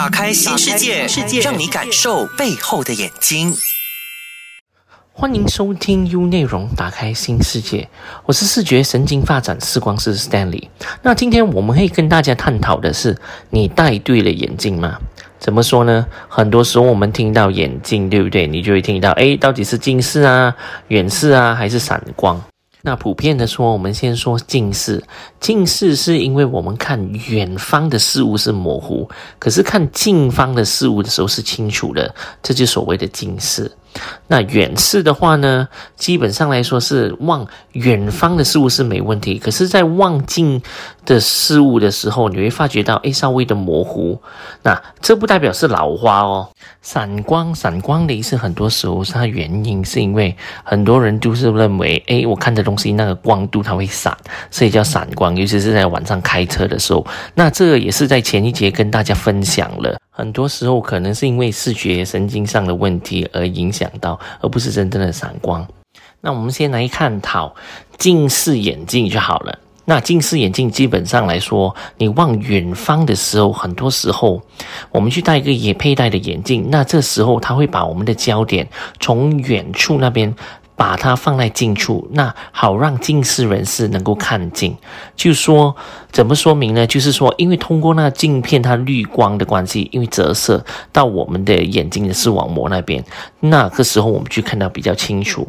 打开新世界，让你感受背后的眼睛。欢迎收听 U 内容，打开新世界。我是视觉神经发展视光师 Stanley。那今天我们会跟大家探讨的是：你戴对了眼镜吗？怎么说呢？很多时候我们听到眼镜，对不对？你就会听到，诶，到底是近视啊、远视啊，还是散光？那普遍的说，我们先说近视。近视是因为我们看远方的事物是模糊，可是看近方的事物的时候是清楚的，这就所谓的近视。那远视的话呢，基本上来说是望远方的事物是没问题，可是，在望近的事物的时候，你会发觉到，哎，稍微的模糊。那这不代表是老花哦。散光，散光的意思，很多时候是它原因是因为很多人就是认为，哎，我看的东西那个光度它会闪，所以叫散光。尤其是在晚上开车的时候，那这个也是在前一节跟大家分享了。很多时候可能是因为视觉神经上的问题而影响到，而不是真正的散光。那我们先来探讨近视眼镜就好了。那近视眼镜基本上来说，你望远方的时候，很多时候我们去戴一个也佩戴的眼镜，那这时候它会把我们的焦点从远处那边。把它放在近处，那好让近视人士能够看近。就说怎么说明呢？就是说，因为通过那镜片它滤光的关系，因为折射到我们的眼睛的视网膜那边，那个时候我们去看到比较清楚。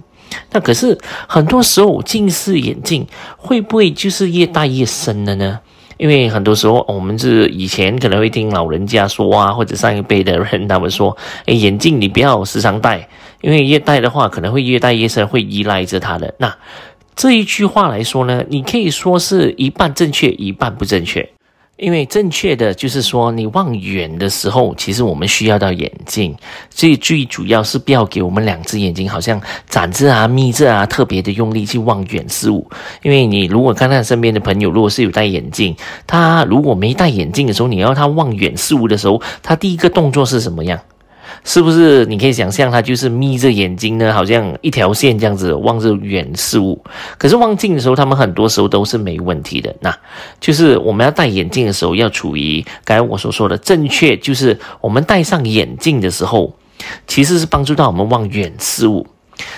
那可是很多时候近视眼镜会不会就是越戴越深了呢？因为很多时候我们是以前可能会听老人家说啊，或者上一辈的人他们说，哎眼镜你不要时常戴。因为越戴的话，可能会越戴越深，会依赖着它的。那这一句话来说呢，你可以说是一半正确，一半不正确。因为正确的就是说，你望远的时候，其实我们需要到眼镜，所以最主要是不要给我们两只眼睛好像展着啊、眯着啊，特别的用力去望远事物。因为你如果看看身边的朋友，如果是有戴眼镜，他如果没戴眼镜的时候，你要他望远事物的时候，他第一个动作是什么样？是不是你可以想象，他就是眯着眼睛呢，好像一条线这样子望着远事物。可是望近的时候，他们很多时候都是没问题的。那就是我们要戴眼镜的时候，要处于刚才我所说的正确，就是我们戴上眼镜的时候，其实是帮助到我们望远事物。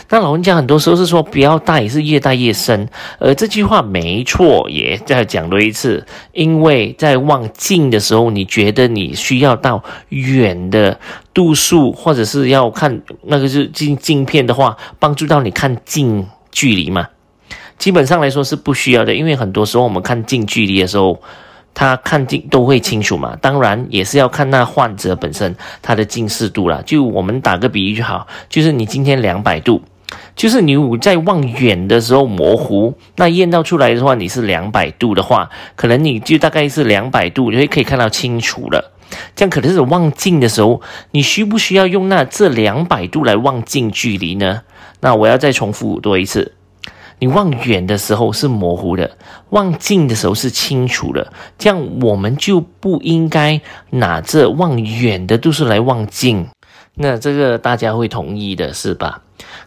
那老人家很多时候是说不要戴，是越戴越深。而这句话没错，也再讲多一次，因为在望近的时候，你觉得你需要到远的度数，或者是要看那个是镜镜片的话，帮助到你看近距离嘛？基本上来说是不需要的，因为很多时候我们看近距离的时候。他看近都会清楚嘛，当然也是要看那患者本身他的近视度了。就我们打个比喻就好，就是你今天两百度，就是你在望远的时候模糊，那验到出来的话你是两百度的话，可能你就大概是两百度，就会可以看到清楚了。这样可能是望近的时候，你需不需要用那这两百度来望近距离呢？那我要再重复多一次。你望远的时候是模糊的，望近的时候是清楚的，这样我们就不应该拿着望远的度数来望近。那这个大家会同意的是吧？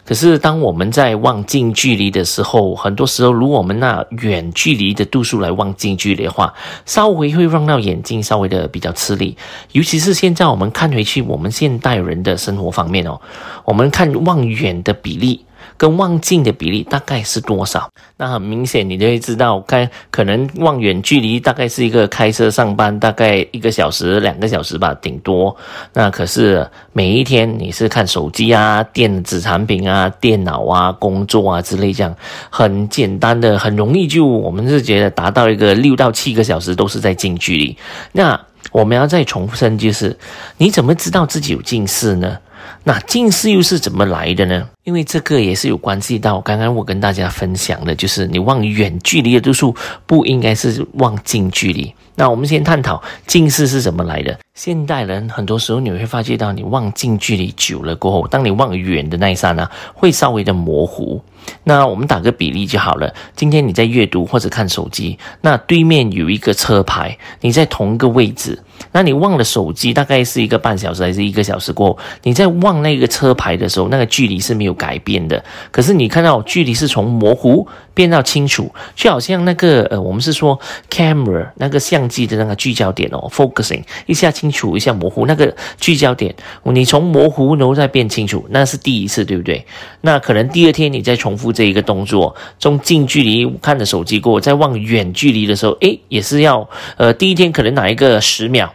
可是当我们在望近距离的时候，很多时候如果我们那远距离的度数来望近距离的话，稍微会让到眼睛稍微的比较吃力。尤其是现在我们看回去，我们现代人的生活方面哦，我们看望远的比例。跟望近的比例大概是多少？那很明显，你就会知道，该可能望远距离大概是一个开车上班大概一个小时、两个小时吧，顶多。那可是每一天你是看手机啊、电子产品啊、电脑啊、工作啊之类这样，很简单的、很容易就我们是觉得达到一个六到七个小时都是在近距离。那我们要再重申，就是你怎么知道自己有近视呢？那近视又是怎么来的呢？因为这个也是有关系到刚刚我跟大家分享的，就是你望远距离的度数不应该是望近距离。那我们先探讨近视是怎么来的。现代人很多时候你会发觉到，你望近距离久了过后，当你望远的那一刹那，会稍微的模糊。那我们打个比例就好了。今天你在阅读或者看手机，那对面有一个车牌，你在同一个位置，那你望了手机大概是一个半小时还是一个小时过后，你在望那个车牌的时候，那个距离是没有改变的。可是你看到距离是从模糊变到清楚，就好像那个呃，我们是说 camera 那个相机的那个聚焦点哦，focusing 一下清楚，一下模糊，那个聚焦点，你从模糊然后再变清楚，那是第一次，对不对？那可能第二天你再重复这一个动作，从近距离看着手机过，再望远距离的时候，诶，也是要呃，第一天可能哪一个十秒。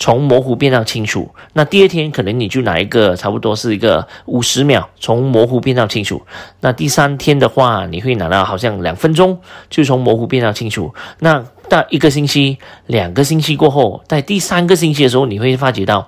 从模糊变到清楚，那第二天可能你就拿一个差不多是一个五十秒，从模糊变到清楚。那第三天的话，你会拿到好像两分钟，就从模糊变到清楚。那到一个星期、两个星期过后，在第三个星期的时候，你会发觉到。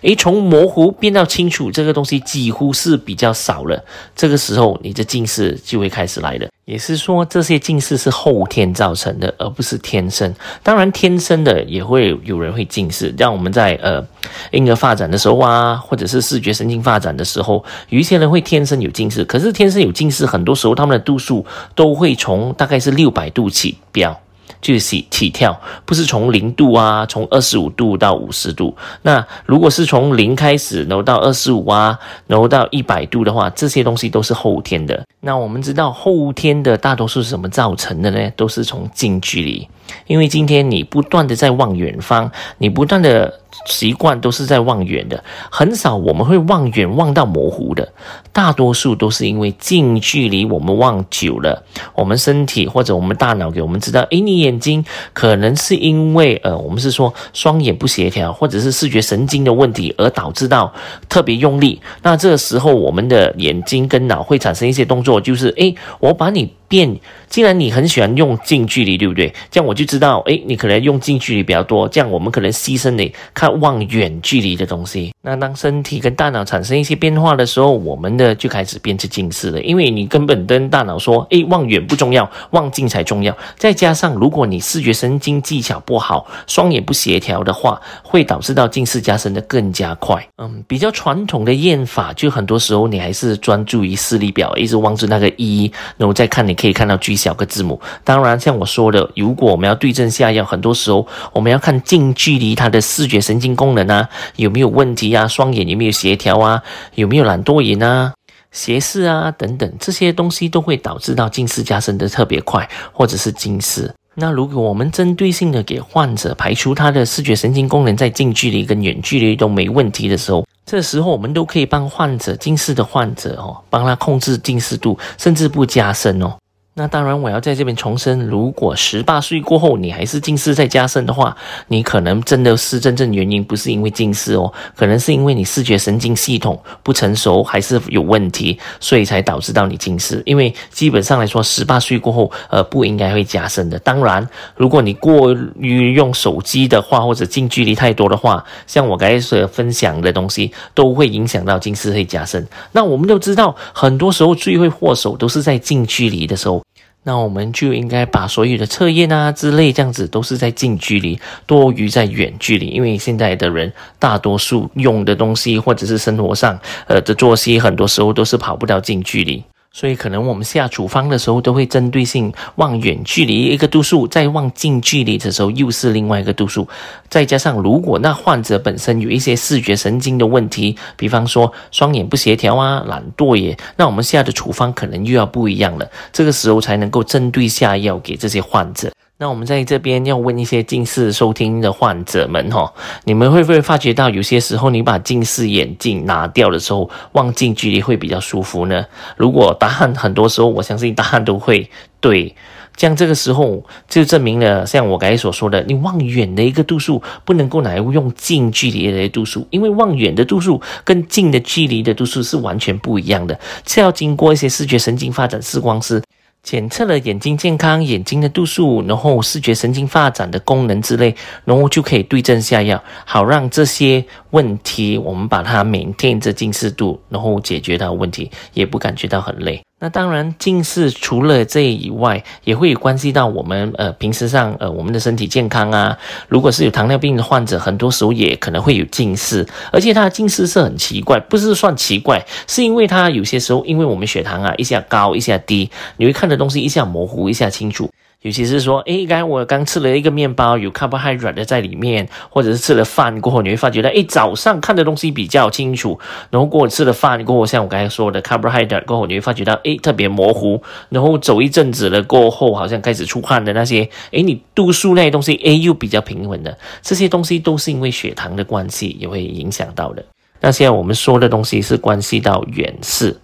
诶，从模糊变到清楚，这个东西几乎是比较少了。这个时候，你的近视就会开始来了。也是说，这些近视是后天造成的，而不是天生。当然，天生的也会有人会近视。让我们在呃婴儿发展的时候啊，或者是视觉神经发展的时候，有一些人会天生有近视。可是，天生有近视，很多时候他们的度数都会从大概是六百度起标。就是起起跳，不是从零度啊，从二十五度到五十度。那如果是从零开始，然后到二十五啊，然后到一百度的话，这些东西都是后天的。那我们知道后天的大多数是什么造成的呢？都是从近距离。因为今天你不断的在望远方，你不断的习惯都是在望远的，很少我们会望远望到模糊的，大多数都是因为近距离我们望久了，我们身体或者我们大脑给我们知道，诶，你眼睛可能是因为呃，我们是说双眼不协调，或者是视觉神经的问题而导致到特别用力，那这个时候我们的眼睛跟脑会产生一些动作，就是诶，我把你。变，既然你很喜欢用近距离，对不对？这样我就知道，诶，你可能用近距离比较多。这样我们可能牺牲你看望远距离的东西。那当身体跟大脑产生一些变化的时候，我们的就开始变成近视了。因为你根本跟大脑说，诶，望远不重要，望近才重要。再加上如果你视觉神经技巧不好，双眼不协调的话，会导致到近视加深的更加快。嗯，比较传统的验法，就很多时候你还是专注于视力表，一直望着那个一，然后再看你。可以看到最小个字母。当然，像我说的，如果我们要对症下药，很多时候我们要看近距离它的视觉神经功能啊有没有问题啊，双眼有没有协调啊，有没有懒惰眼啊、斜视啊等等，这些东西都会导致到近视加深的特别快，或者是近视。那如果我们针对性的给患者排除他的视觉神经功能在近距离跟远距离都没问题的时候，这时候我们都可以帮患者近视的患者哦，帮他控制近视度，甚至不加深哦。那当然，我要在这边重申，如果十八岁过后你还是近视在加深的话，你可能真的是真正原因不是因为近视哦，可能是因为你视觉神经系统不成熟还是有问题，所以才导致到你近视。因为基本上来说，十八岁过后，呃，不应该会加深的。当然，如果你过于用手机的话，或者近距离太多的话，像我刚才所分享的东西，都会影响到近视会加深。那我们都知道，很多时候罪魁祸首都是在近距离的时候。那我们就应该把所有的测验啊之类这样子都是在近距离多于在远距离，因为现在的人大多数用的东西或者是生活上呃的作息，很多时候都是跑不到近距离。所以，可能我们下处方的时候，都会针对性望远距离一个度数，再望近距离的时候又是另外一个度数。再加上，如果那患者本身有一些视觉神经的问题，比方说双眼不协调啊、懒惰耶，那我们下的处方可能又要不一样了。这个时候才能够针对下药给这些患者。那我们在这边要问一些近视收听的患者们哈，你们会不会发觉到有些时候你把近视眼镜拿掉的时候，望近距离会比较舒服呢？如果答案很多时候，我相信答案都会对。像这个时候就证明了，像我刚才所说的，你望远的一个度数不能够来用近距离的度数，因为望远的度数跟近的距离的度数是完全不一样的，是要经过一些视觉神经发展视光师。检测了眼睛健康、眼睛的度数，然后视觉神经发展的功能之类，然后就可以对症下药，好让这些问题我们把它 maintain 这近视度，然后解决到问题，也不感觉到很累。那当然，近视除了这以外，也会关系到我们呃平时上呃我们的身体健康啊。如果是有糖尿病的患者，很多时候也可能会有近视，而且他的近视是很奇怪，不是算奇怪，是因为他有些时候因为我们血糖啊一下高一下低，你会看的东西一下模糊一下清楚。尤其是说，诶，刚才我刚吃了一个面包，有 carbohydrate 的在里面，或者是吃了饭过后，你会发觉到，诶，早上看的东西比较清楚，然后过后吃了饭过后，像我刚才说的 carbohydrate 过后，你会发觉到，诶，特别模糊，然后走一阵子了过后，好像开始出汗的那些，诶，你度数那些东西，诶，又比较平稳的，这些东西都是因为血糖的关系，也会影响到的。那现在我们说的东西是关系到远视。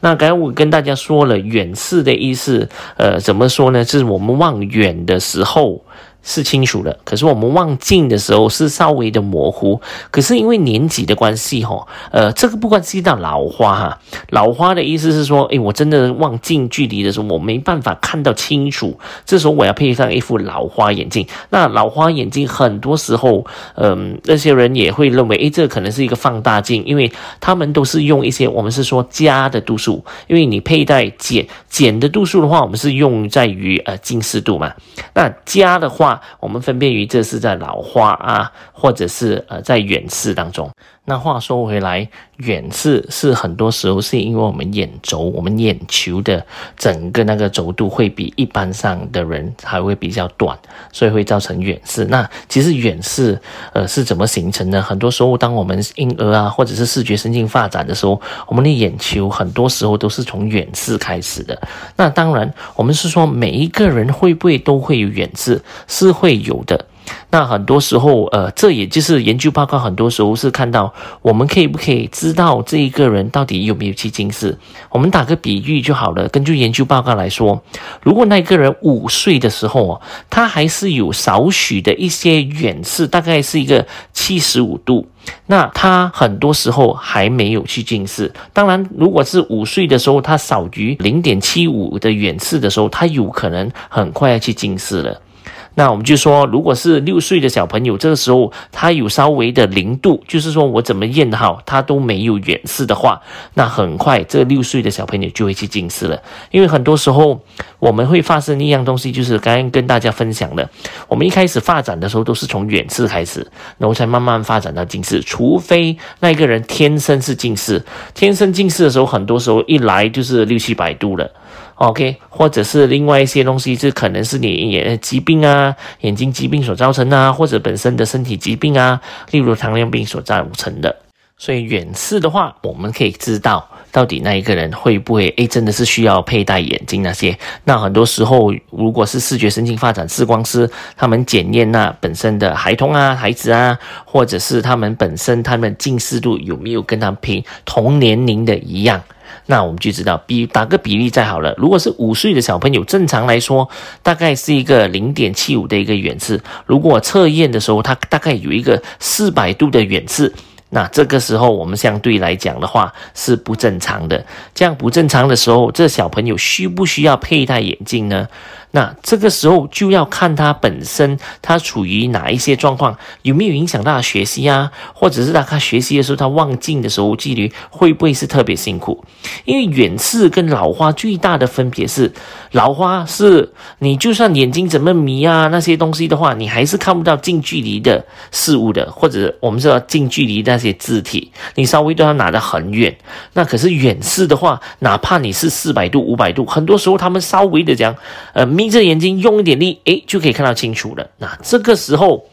那刚才我跟大家说了远视的意思，呃，怎么说呢？是我们望远的时候。是清楚的，可是我们望近的时候是稍微的模糊。可是因为年纪的关系，哈，呃，这个不关系到老花哈。老花的意思是说，诶，我真的望近距离的时候，我没办法看到清楚，这时候我要配上一副老花眼镜。那老花眼镜很多时候，嗯，那些人也会认为，诶，这可能是一个放大镜，因为他们都是用一些我们是说加的度数，因为你佩戴减减的度数的话，我们是用在于呃近视度嘛。那加的话。我们分辨于这是在老花啊，或者是呃在远视当中。那话说回来，远视是很多时候是因为我们眼轴、我们眼球的整个那个轴度会比一般上的人还会比较短，所以会造成远视。那其实远视呃是怎么形成呢？很多时候，当我们婴儿啊，或者是视觉神经发展的时候，我们的眼球很多时候都是从远视开始的。那当然，我们是说每一个人会不会都会有远视，是会有的。那很多时候，呃，这也就是研究报告，很多时候是看到我们可以不可以知道这一个人到底有没有去近视？我们打个比喻就好了。根据研究报告来说，如果那个人五岁的时候，他还是有少许的一些远视，大概是一个七十五度，那他很多时候还没有去近视。当然，如果是五岁的时候，他少于零点七五的远视的时候，他有可能很快要去近视了。那我们就说，如果是六岁的小朋友，这个时候他有稍微的零度，就是说我怎么验好，他都没有远视的话，那很快这六岁的小朋友就会去近视了。因为很多时候我们会发生一样东西，就是刚刚跟大家分享的，我们一开始发展的时候都是从远视开始，然后才慢慢发展到近视。除非那个人天生是近视，天生近视的时候，很多时候一来就是六七百度了。OK，或者是另外一些东西，这可能是你眼疾病啊，眼睛疾病所造成啊，或者本身的身体疾病啊，例如糖尿病所造成的。所以远视的话，我们可以知道到底那一个人会不会诶，真的是需要佩戴眼镜那些。那很多时候，如果是视觉神经发展视光师，他们检验那本身的孩童啊、孩子啊，或者是他们本身他们近视度有没有跟他平同年龄的一样。那我们就知道，比打个比例再好了。如果是五岁的小朋友，正常来说，大概是一个零点七五的一个远视。如果测验的时候，他大概有一个四百度的远视。那这个时候，我们相对来讲的话是不正常的。这样不正常的时候，这小朋友需不需要佩戴眼镜呢？那这个时候就要看他本身他处于哪一些状况，有没有影响到学习啊？或者是他他学习的时候，他望镜的时候，距离会不会是特别辛苦？因为远视跟老花最大的分别是，老花是你就算眼睛怎么迷啊那些东西的话，你还是看不到近距离的事物的，或者我们知道近距离那些字体，你稍微都要拿得很远。那可是远视的话，哪怕你是四百度、五百度，很多时候他们稍微的讲，呃，眯着眼睛用一点力，诶，就可以看到清楚了。那这个时候。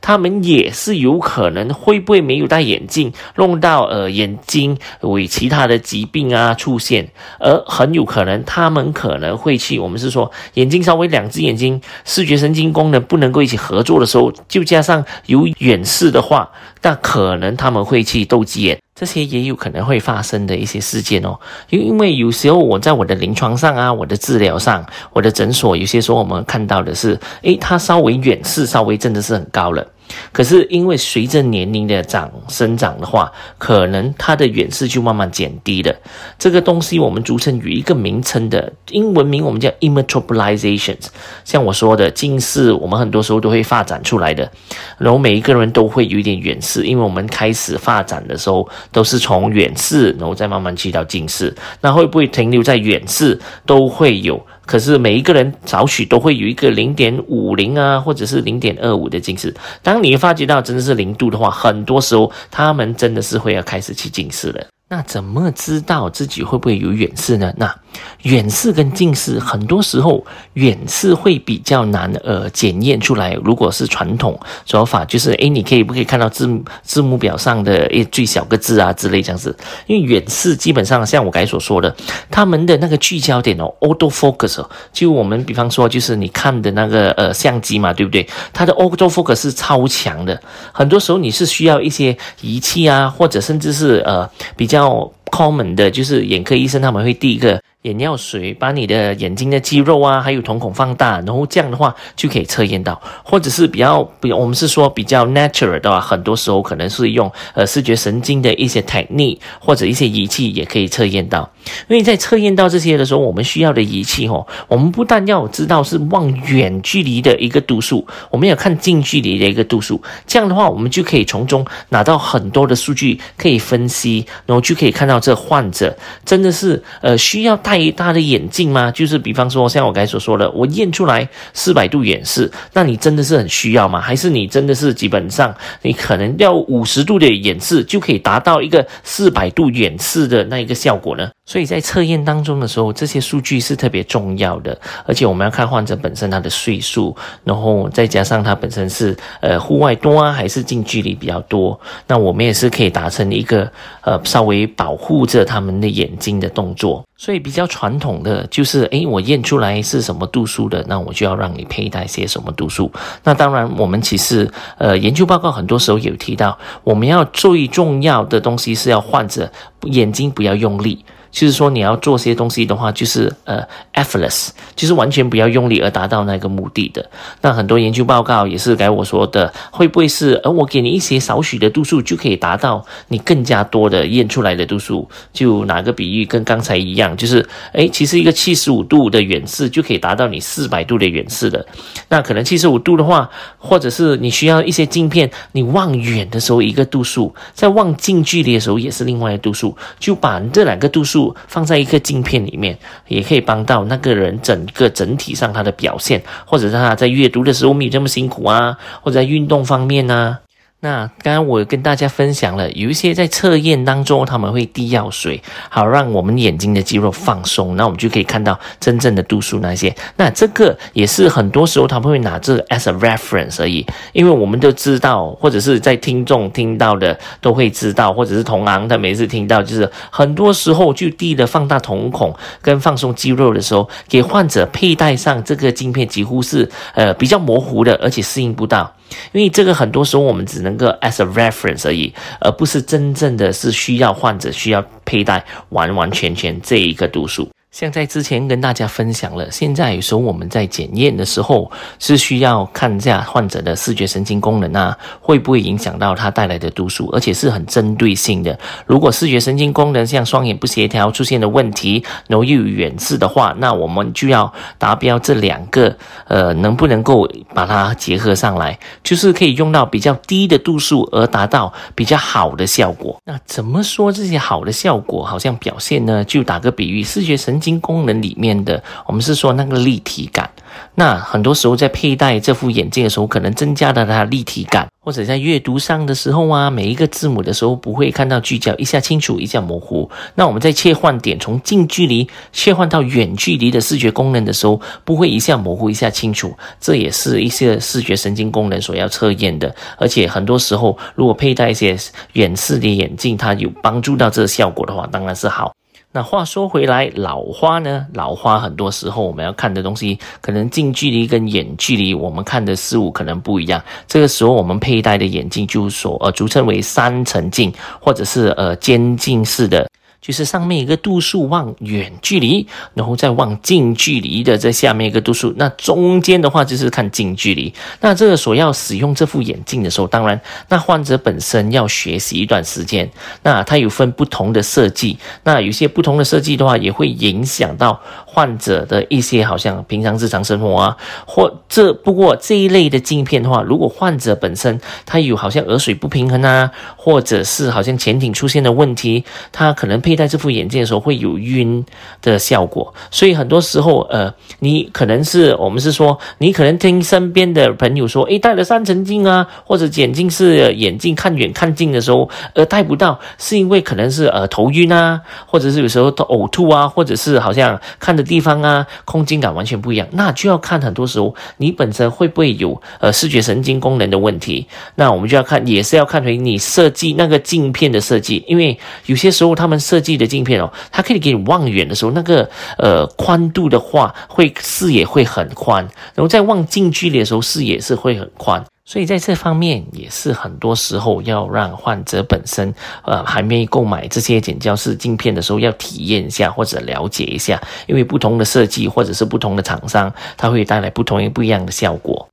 他们也是有可能会不会没有戴眼镜，弄到呃眼睛为其他的疾病啊出现，而很有可能他们可能会去，我们是说眼睛稍微两只眼睛视觉神经功能不能够一起合作的时候，就加上有远视的话，但可能他们会去斗鸡眼。这些也有可能会发生的一些事件哦，因因为有时候我在我的临床上啊，我的治疗上，我的诊所有些时候我们看到的是，诶，他稍微远视稍微真的是很高了。可是因为随着年龄的长生长的话，可能它的远视就慢慢减低了。这个东西我们俗称有一个名称的英文名，我们叫 immetropolizations。像我说的近视，我们很多时候都会发展出来的。然后每一个人都会有一点远视，因为我们开始发展的时候都是从远视，然后再慢慢去到近视。那会不会停留在远视？都会有。可是每一个人少许都会有一个零点五零啊，或者是零点二五的近视。当你发觉到真的是零度的话，很多时候他们真的是会要开始去近视了。那怎么知道自己会不会有远视呢？那远视跟近视，很多时候远视会比较难呃检验出来。如果是传统手法，就是诶，你可以不可以看到字字幕表上的诶最小个字啊之类这样子？因为远视基本上像我刚才所说的，他们的那个聚焦点哦，auto focus 哦，就我们比方说就是你看的那个呃相机嘛，对不对？它的 auto focus 是超强的，很多时候你是需要一些仪器啊，或者甚至是呃比较。较 common 的，就是眼科医生他们会第一个。眼药水把你的眼睛的肌肉啊，还有瞳孔放大，然后这样的话就可以测验到，或者是比较比我们是说比较 natural 的话，很多时候可能是用呃视觉神经的一些 technique 或者一些仪器也可以测验到。因为在测验到这些的时候，我们需要的仪器哦，我们不但要知道是望远距离的一个度数，我们要看近距离的一个度数。这样的话，我们就可以从中拿到很多的数据，可以分析，然后就可以看到这患者真的是呃需要诶。大的眼镜吗？就是比方说，像我刚才所说的，我验出来四百度远视，那你真的是很需要吗？还是你真的是基本上你可能要五十度的远视就可以达到一个四百度远视的那一个效果呢？所以在测验当中的时候，这些数据是特别重要的，而且我们要看患者本身他的岁数，然后再加上他本身是呃户外多啊，还是近距离比较多，那我们也是可以达成一个呃稍微保护着他们的眼睛的动作。所以比较传统的就是，诶，我验出来是什么度数的，那我就要让你佩戴些什么度数。那当然，我们其实呃研究报告很多时候有提到，我们要最重要的东西是要患者眼睛不要用力。就是说，你要做些东西的话，就是呃，effortless，就是完全不要用力而达到那个目的的。那很多研究报告也是该我说的，会不会是，而我给你一些少许的度数，就可以达到你更加多的验出来的度数？就拿个比喻，跟刚才一样，就是诶，其实一个七十五度的远视就可以达到你四百度的远视的。那可能七十五度的话，或者是你需要一些镜片，你望远的时候一个度数，在望近距离的时候也是另外一个度数，就把这两个度数。放在一个镜片里面，也可以帮到那个人整个整体上他的表现，或者是他在阅读的时候没有这么辛苦啊，或者在运动方面呢。那刚刚我跟大家分享了，有一些在测验当中他们会滴药水，好让我们眼睛的肌肉放松，那我们就可以看到真正的度数那些。那这个也是很多时候他们会拿这个 as a reference 而已，因为我们都知道，或者是在听众听到的都会知道，或者是同行他每次听到，就是很多时候就滴的放大瞳孔跟放松肌肉的时候，给患者佩戴上这个镜片几乎是呃比较模糊的，而且适应不到。因为这个很多时候我们只能够 as a reference 而已，而不是真正的是需要患者需要佩戴完完全全这一个度数。像在之前跟大家分享了，现在有时候我们在检验的时候是需要看一下患者的视觉神经功能啊，会不会影响到他带来的度数，而且是很针对性的。如果视觉神经功能像双眼不协调出现的问题，然后又有远视的话，那我们就要达标这两个，呃，能不能够把它结合上来，就是可以用到比较低的度数而达到比较好的效果。那怎么说这些好的效果好像表现呢？就打个比喻，视觉神神经功能里面的，我们是说那个立体感。那很多时候在佩戴这副眼镜的时候，可能增加了它立体感，或者在阅读上的时候啊，每一个字母的时候不会看到聚焦，一下清楚，一下模糊。那我们在切换点从近距离切换到远距离的视觉功能的时候，不会一下模糊，一下清楚。这也是一些视觉神经功能所要测验的。而且很多时候，如果佩戴一些远视的眼镜，它有帮助到这个效果的话，当然是好。那话说回来，老花呢？老花很多时候我们要看的东西，可能近距离跟远距离我们看的事物可能不一样。这个时候我们佩戴的眼镜就所呃俗称为三层镜，或者是呃渐进式的。就是上面一个度数望远距离，然后再望近距离的这下面一个度数，那中间的话就是看近距离。那这个所要使用这副眼镜的时候，当然那患者本身要学习一段时间。那它有分不同的设计，那有些不同的设计的话，也会影响到。患者的一些好像平常日常生活啊，或这不过这一类的镜片的话，如果患者本身他有好像耳水不平衡啊，或者是好像前庭出现的问题，他可能佩戴这副眼镜的时候会有晕的效果。所以很多时候，呃，你可能是我们是说，你可能听身边的朋友说，诶，戴了三层镜啊，或者眼镜是眼镜看远看近的时候，呃，戴不到，是因为可能是呃头晕啊，或者是有时候呕吐啊，或者是好像看的地方啊，空间感完全不一样，那就要看很多时候你本身会不会有呃视觉神经功能的问题，那我们就要看，也是要看回你设计那个镜片的设计，因为有些时候他们设计的镜片哦，它可以给你望远的时候，那个呃宽度的话，会视野会很宽，然后在望近距离的时候，视野是会很宽。所以在这方面也是很多时候要让患者本身，呃，还没购买这些减焦式镜片的时候，要体验一下或者了解一下，因为不同的设计或者是不同的厂商，它会带来不同不一样的效果。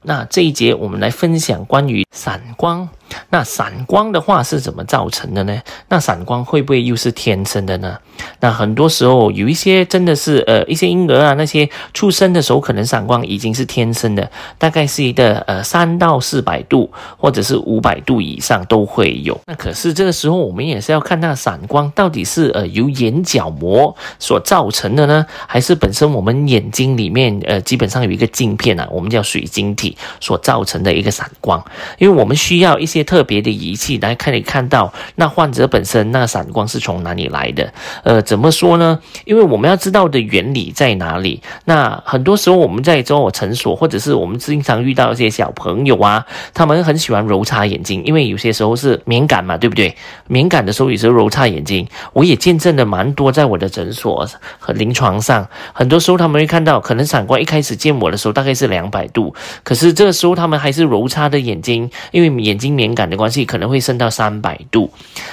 那这一节我们来分享关于散光。那散光的话是怎么造成的呢？那散光会不会又是天生的呢？那很多时候有一些真的是呃一些婴儿啊，那些出生的时候可能散光已经是天生的，大概是一个呃三到四百度或者是五百度以上都会有。那可是这个时候我们也是要看那散光到底是呃由眼角膜所造成的呢，还是本身我们眼睛里面呃基本上有一个镜片啊，我们叫水晶体所造成的一个散光，因为我们需要一些。些特别的仪器来看，你看到那患者本身那闪光是从哪里来的？呃，怎么说呢？因为我们要知道的原理在哪里。那很多时候我们在做诊所，或者是我们经常遇到一些小朋友啊，他们很喜欢揉擦眼睛，因为有些时候是敏感嘛，对不对？敏感的时候也是揉擦眼睛，我也见证了蛮多，在我的诊所和临床上，很多时候他们会看到，可能闪光一开始见我的时候大概是两百度，可是这个时候他们还是揉擦的眼睛，因为眼睛敏。敏感的关系可能会升到三百度，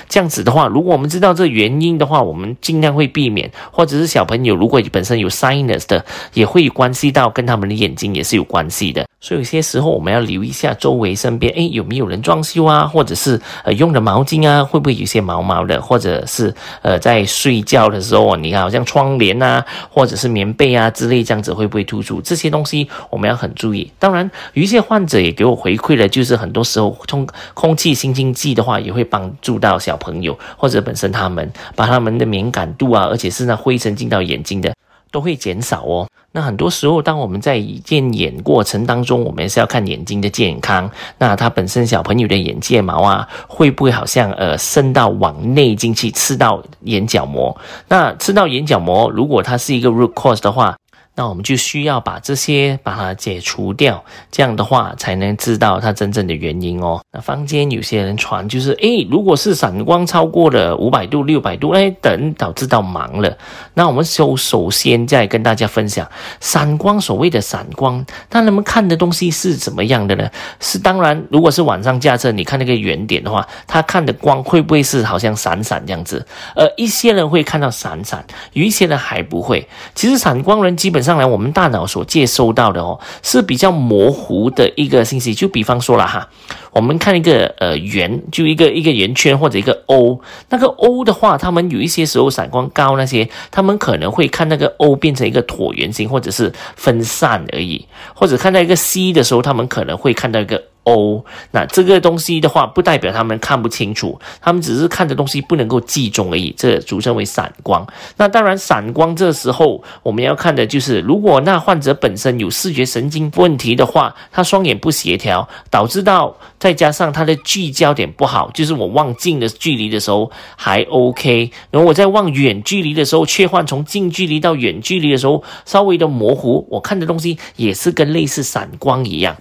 这样子的话，如果我们知道这原因的话，我们尽量会避免，或者是小朋友如果本身有 sinus 的，也会关系到跟他们的眼睛也是有关系的。所以有些时候我们要留意一下周围身边，哎，有没有人装修啊，或者是呃用的毛巾啊，会不会有些毛毛的，或者是呃在睡觉的时候，你看好像窗帘啊，或者是棉被啊之类这样子会不会突出？这些东西我们要很注意。当然，有一些患者也给我回馈了，就是很多时候从空气清新剂的话，也会帮助到小朋友或者本身他们把他们的敏感度啊，而且是那灰尘进到眼睛的。都会减少哦。那很多时候，当我们在验眼过程当中，我们是要看眼睛的健康。那他本身小朋友的眼睫毛啊，会不会好像呃伸到往内进去，刺到眼角膜？那刺到眼角膜，如果它是一个 root cause 的话。那我们就需要把这些把它解除掉，这样的话才能知道它真正的原因哦。那坊间有些人传就是，诶，如果是闪光超过了五百度、六百度，诶，等导致到盲了。那我们首首先再跟大家分享，闪光所谓的闪光，那人们看的东西是怎么样的呢？是当然，如果是晚上驾车，你看那个圆点的话，他看的光会不会是好像闪闪这样子？呃，一些人会看到闪闪，有一些人还不会。其实闪光人基本。上来，我们大脑所接收到的哦，是比较模糊的一个信息。就比方说了哈，我们看一个呃圆，就一个一个圆圈或者一个 O，那个 O 的话，他们有一些时候闪光高那些，他们可能会看那个 O 变成一个椭圆形或者是分散而已，或者看到一个 C 的时候，他们可能会看到一个。O，那这个东西的话，不代表他们看不清楚，他们只是看的东西不能够集中而已，这组成为散光。那当然，散光这时候我们要看的就是，如果那患者本身有视觉神经问题的话，他双眼不协调，导致到再加上他的聚焦点不好，就是我望近的距离的时候还 OK，然后我在望远距离的时候，切换从近距离到远距离的时候稍微的模糊，我看的东西也是跟类似散光一样。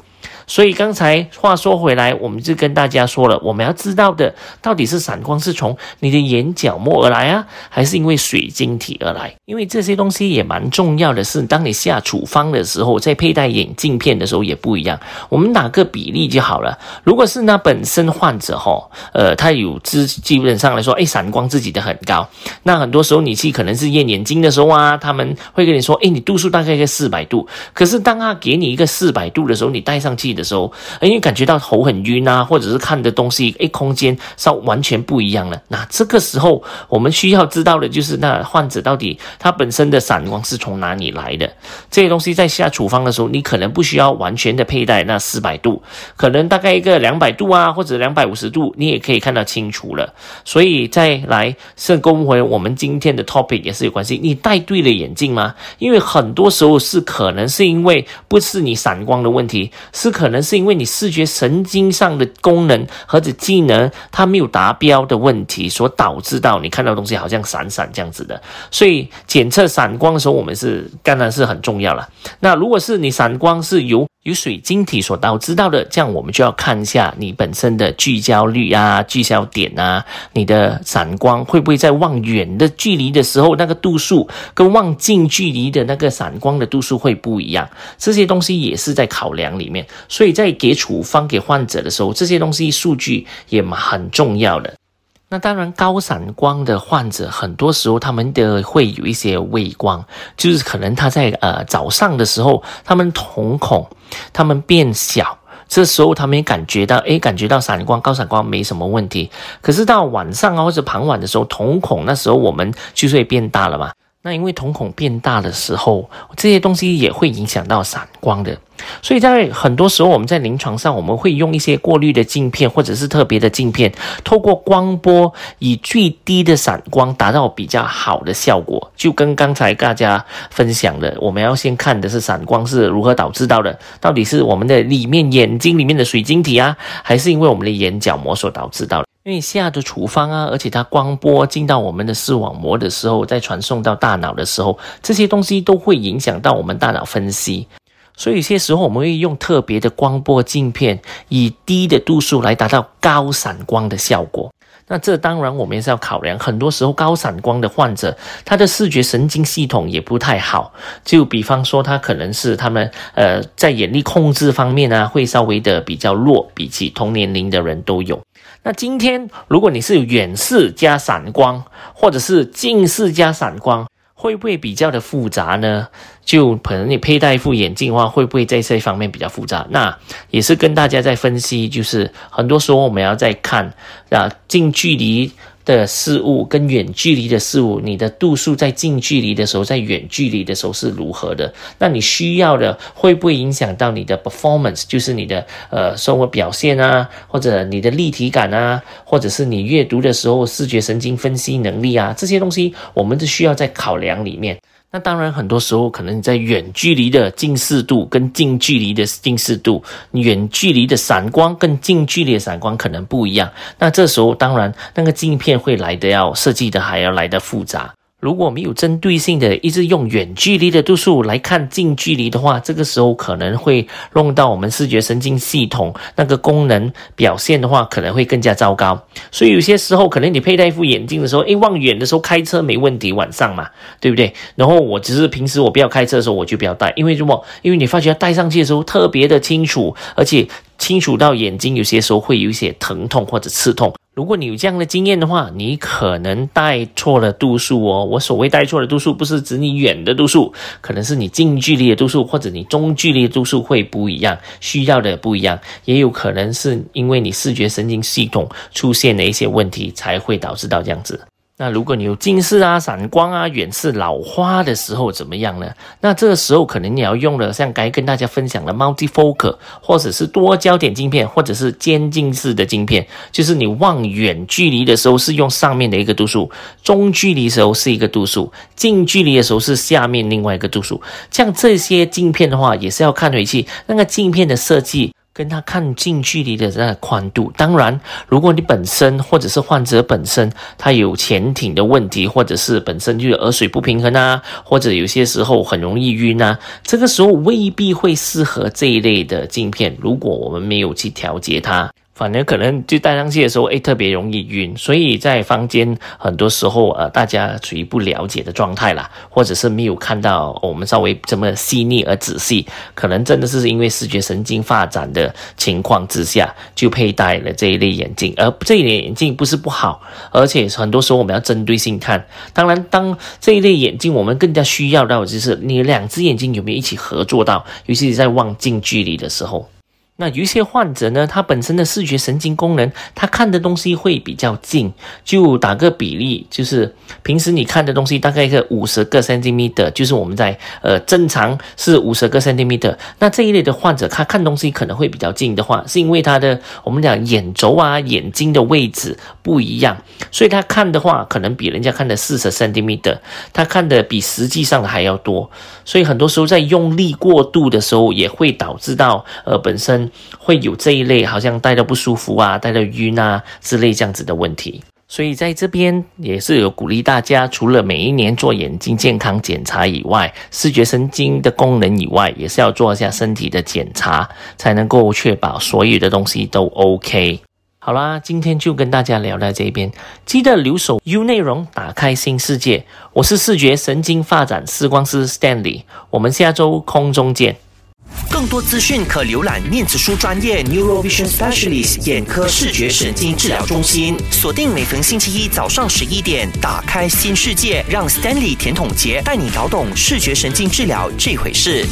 所以刚才话说回来，我们就跟大家说了，我们要知道的到底是闪光是从你的眼角膜而来啊，还是因为水晶体而来？因为这些东西也蛮重要的是，当你下处方的时候，在佩戴眼镜片的时候也不一样。我们打个比例就好了。如果是那本身患者哈，呃，他有基基本上来说，哎，闪光自己的很高，那很多时候你去可能是验眼睛的时候啊，他们会跟你说，哎，你度数大概在四百度。可是当他给你一个四百度的时候，你戴上去。的时候，因为感觉到头很晕啊，或者是看的东西诶空间稍完全不一样了。那这个时候我们需要知道的就是，那患者到底他本身的散光是从哪里来的？这些东西在下处方的时候，你可能不需要完全的佩戴那四百度，可能大概一个两百度啊，或者两百五十度，你也可以看到清楚了。所以再来是跟回我们今天的 topic 也是有关系。你戴对了眼镜吗？因为很多时候是可能是因为不是你散光的问题，是可可能是因为你视觉神经上的功能或者技能它没有达标的问题，所导致到你看到东西好像闪闪这样子的。所以检测闪光的时候，我们是当然是很重要了。那如果是你闪光是由由水晶体所导致到的，这样我们就要看一下你本身的聚焦率啊、聚焦点啊，你的散光会不会在望远的距离的时候，那个度数跟望近距离的那个散光的度数会不一样？这些东西也是在考量里面，所以在给处方给患者的时候，这些东西数据也很重要的。那当然，高散光的患者很多时候他们的会有一些畏光，就是可能他在呃早上的时候，他们瞳孔他们变小，这时候他们也感觉到诶，感觉到散光高散光没什么问题。可是到晚上啊或者傍晚的时候，瞳孔那时候我们就是会变大了嘛。那因为瞳孔变大的时候，这些东西也会影响到散光的。所以在很多时候，我们在临床上，我们会用一些过滤的镜片，或者是特别的镜片，透过光波以最低的散光达到比较好的效果。就跟刚才大家分享的，我们要先看的是散光是如何导致到的，到底是我们的里面眼睛里面的水晶体啊，还是因为我们的眼角膜所导致到的？因为下的处方啊，而且它光波进到我们的视网膜的时候，再传送到大脑的时候，这些东西都会影响到我们大脑分析。所以有些时候我们会用特别的光波镜片，以低的度数来达到高散光的效果。那这当然我们也是要考量，很多时候高散光的患者，他的视觉神经系统也不太好。就比方说，他可能是他们呃在眼力控制方面呢，会稍微的比较弱，比起同年龄的人都有。那今天如果你是远视加散光，或者是近视加散光。会不会比较的复杂呢？就可能你佩戴一副眼镜的话，会不会在这方面比较复杂？那也是跟大家在分析，就是很多时候我们要在看啊近距离。的事物跟远距离的事物，你的度数在近距离的时候，在远距离的时候是如何的？那你需要的会不会影响到你的 performance，就是你的呃生活表现啊，或者你的立体感啊，或者是你阅读的时候视觉神经分析能力啊，这些东西我们都需要在考量里面。那当然，很多时候可能你在远距离的近视度跟近距离的近视度，远距离的散光跟近距离的散光可能不一样。那这时候当然，那个镜片会来的要设计的还要来的复杂。如果没有针对性的一直用远距离的度数来看近距离的话，这个时候可能会弄到我们视觉神经系统那个功能表现的话，可能会更加糟糕。所以有些时候可能你佩戴一副眼镜的时候，诶，望远的时候开车没问题，晚上嘛，对不对？然后我只是平时我不要开车的时候，我就不要戴，因为什么？因为你发觉戴上去的时候特别的清楚，而且清楚到眼睛有些时候会有一些疼痛或者刺痛。如果你有这样的经验的话，你可能带错了度数哦。我所谓带错了度数，不是指你远的度数，可能是你近距离的度数，或者你中距离的度数会不一样，需要的不一样，也有可能是因为你视觉神经系统出现了一些问题，才会导致到这样子。那如果你有近视啊、散光啊、远视、老花的时候怎么样呢？那这个时候可能你要用的，像该跟大家分享的 multifocal，或者是多焦点镜片，或者是渐进式的镜片，就是你望远距离的时候是用上面的一个度数，中距离时候是一个度数，近距离的时候是下面另外一个度数。像这些镜片的话，也是要看回去那个镜片的设计。跟他看近距离的那个宽度，当然，如果你本身或者是患者本身他有潜艇的问题，或者是本身就有耳水不平衡啊，或者有些时候很容易晕啊，这个时候未必会适合这一类的镜片。如果我们没有去调节它。反而可能就戴上去的时候，哎，特别容易晕，所以在坊间很多时候，呃，大家处于不了解的状态啦，或者是没有看到我们稍微这么细腻而仔细，可能真的是因为视觉神经发展的情况之下，就佩戴了这一类眼镜。而这一类眼镜不是不好，而且很多时候我们要针对性看。当然，当这一类眼镜，我们更加需要到就是你两只眼睛有没有一起合作到，尤其是在望近距离的时候。那有一些患者呢，他本身的视觉神经功能，他看的东西会比较近。就打个比例，就是平时你看的东西大概一个五十个 centimeter，就是我们在呃正常是五十个 centimeter。那这一类的患者，他看东西可能会比较近的话，是因为他的我们讲眼轴啊、眼睛的位置不一样，所以他看的话，可能比人家看的四十 centimeter，他看的比实际上还要多。所以很多时候在用力过度的时候，也会导致到呃本身。会有这一类好像戴的不舒服啊，戴的晕啊之类这样子的问题，所以在这边也是有鼓励大家，除了每一年做眼睛健康检查以外，视觉神经的功能以外，也是要做一下身体的检查，才能够确保所有的东西都 OK。好啦，今天就跟大家聊到这边，记得留守 U 内容，打开新世界。我是视觉神经发展视光师 Stanley，我们下周空中见。更多资讯可浏览念子书专业 Neurovision Specialist 眼科视觉神经治疗中心。锁定每逢星期一早上十一点，打开新世界，让 Stanley 甜筒杰带你搞懂视觉神经治疗这回事。